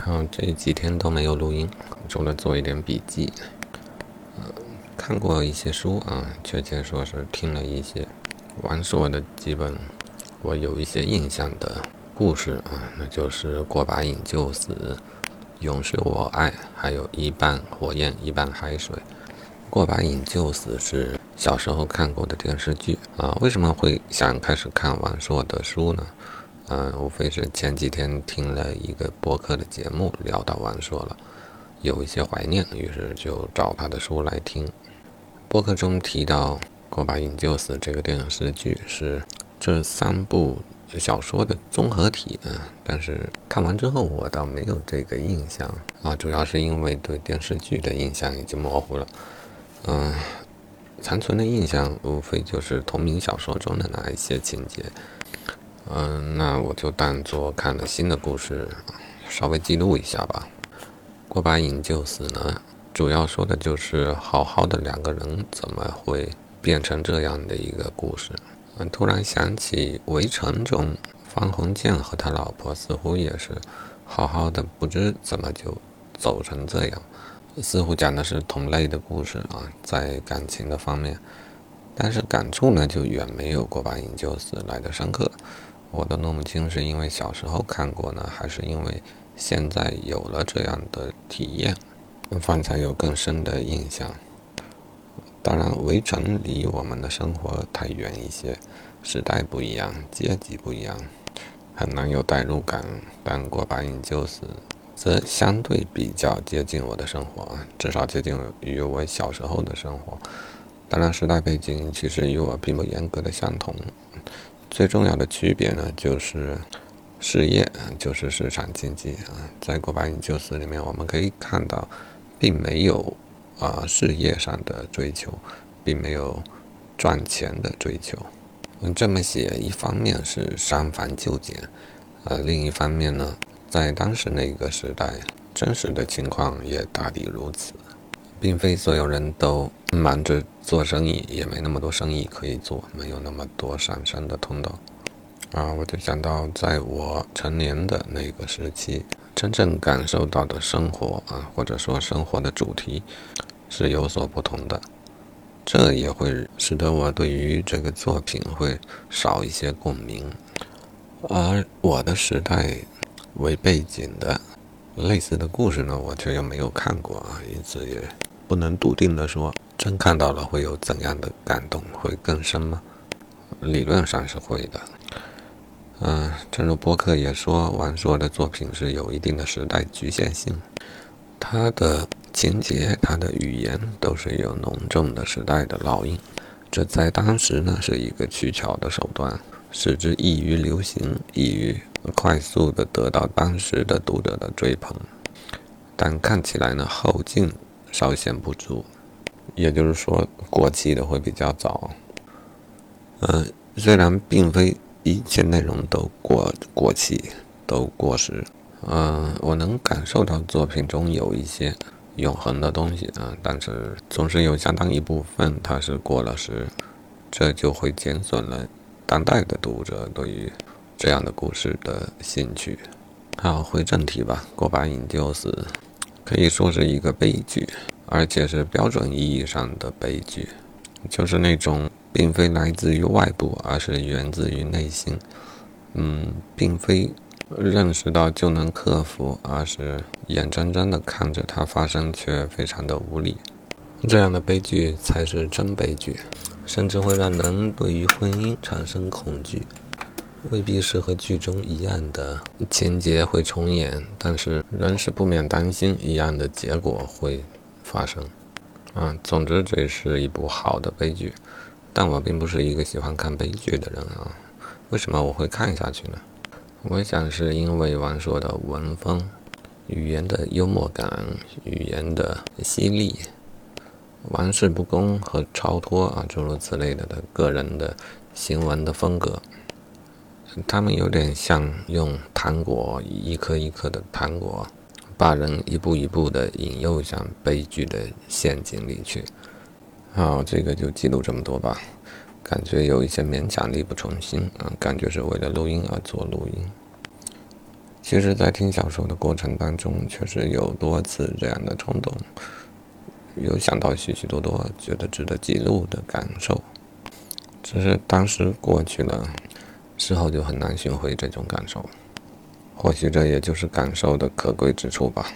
然后这几天都没有录音，除了做一点笔记。呃，看过一些书啊，确切说是听了一些王朔的基本我有一些印象的故事啊，那就是过把瘾就死、永是我爱，还有一半火焰一半海水。过把瘾就死是小时候看过的电视剧啊，为什么会想开始看王朔的书呢？嗯，无非是前几天听了一个播客的节目，聊到王朔了，有一些怀念，于是就找他的书来听。播客中提到《过把瘾就死》这个电视剧是这三部小说的综合体，嗯，但是看完之后我倒没有这个印象啊，主要是因为对电视剧的印象已经模糊了，嗯，残存的印象无非就是同名小说中的那一些情节。嗯，那我就当做看了新的故事，稍微记录一下吧。过把瘾就死呢，主要说的就是好好的两个人怎么会变成这样的一个故事。嗯，突然想起《围城》中方鸿渐和他老婆似乎也是好好的，不知怎么就走成这样。似乎讲的是同类的故事啊，在感情的方面，但是感触呢就远没有过把瘾就死来的深刻。我都弄不清是因为小时候看过呢，还是因为现在有了这样的体验，方才有更深的印象。当然，围城离我们的生活太远一些，时代不一样，阶级不一样，很难有代入感。但过把瘾就死，则相对比较接近我的生活，至少接近于我小时候的生活。当然，时代背景其实与我并不严格的相同。最重要的区别呢，就是事业，就是市场经济啊。在《过把瘾就死》里面，我们可以看到，并没有啊事业上的追求，并没有赚钱的追求。嗯，这么写，一方面是删繁就简，呃，另一方面呢，在当时那个时代，真实的情况也大抵如此。并非所有人都忙着做生意，也没那么多生意可以做，没有那么多上升的通道。啊，我就想到，在我成年的那个时期，真正感受到的生活啊，或者说生活的主题，是有所不同的。这也会使得我对于这个作品会少一些共鸣。而我的时代为背景的类似的故事呢，我却又没有看过啊，因此也。不能笃定的说，真看到了会有怎样的感动，会更深吗？理论上是会的。嗯，正如博客也说，王朔的作品是有一定的时代局限性，他的情节、他的语言都是有浓重的时代的烙印。这在当时呢是一个取巧的手段，使之易于流行，易于快速的得到当时的读者的追捧。但看起来呢，后劲。稍显不足，也就是说，过期的会比较早。嗯，虽然并非一切内容都过过期、都过时，嗯，我能感受到作品中有一些永恒的东西啊，但是总是有相当一部分它是过了时，这就会减损了当代的读者对于这样的故事的兴趣。好，回正题吧，过把瘾就死。可以说是一个悲剧，而且是标准意义上的悲剧，就是那种并非来自于外部，而是源自于内心。嗯，并非认识到就能克服，而是眼睁睁地看着它发生却非常的无力。这样的悲剧才是真悲剧，甚至会让人对于婚姻产生恐惧。未必是和剧中一样的情节会重演，但是仍是不免担心一样的结果会发生。啊，总之这是一部好的悲剧，但我并不是一个喜欢看悲剧的人啊。为什么我会看下去呢？我想是因为王朔的文风、语言的幽默感、语言的犀利、玩世不恭和超脱啊，诸如此类的的个人的行文的风格。他们有点像用糖果一颗一颗的糖果，把人一步一步的引诱向悲剧的陷阱里去。好，这个就记录这么多吧。感觉有一些勉强力不从心啊，感觉是为了录音而做录音。其实，在听小说的过程当中，确实有多次这样的冲动，有想到许许多多觉得值得记录的感受，只是当时过去了，事后就很难寻回这种感受。或许这也就是感受的可贵之处吧。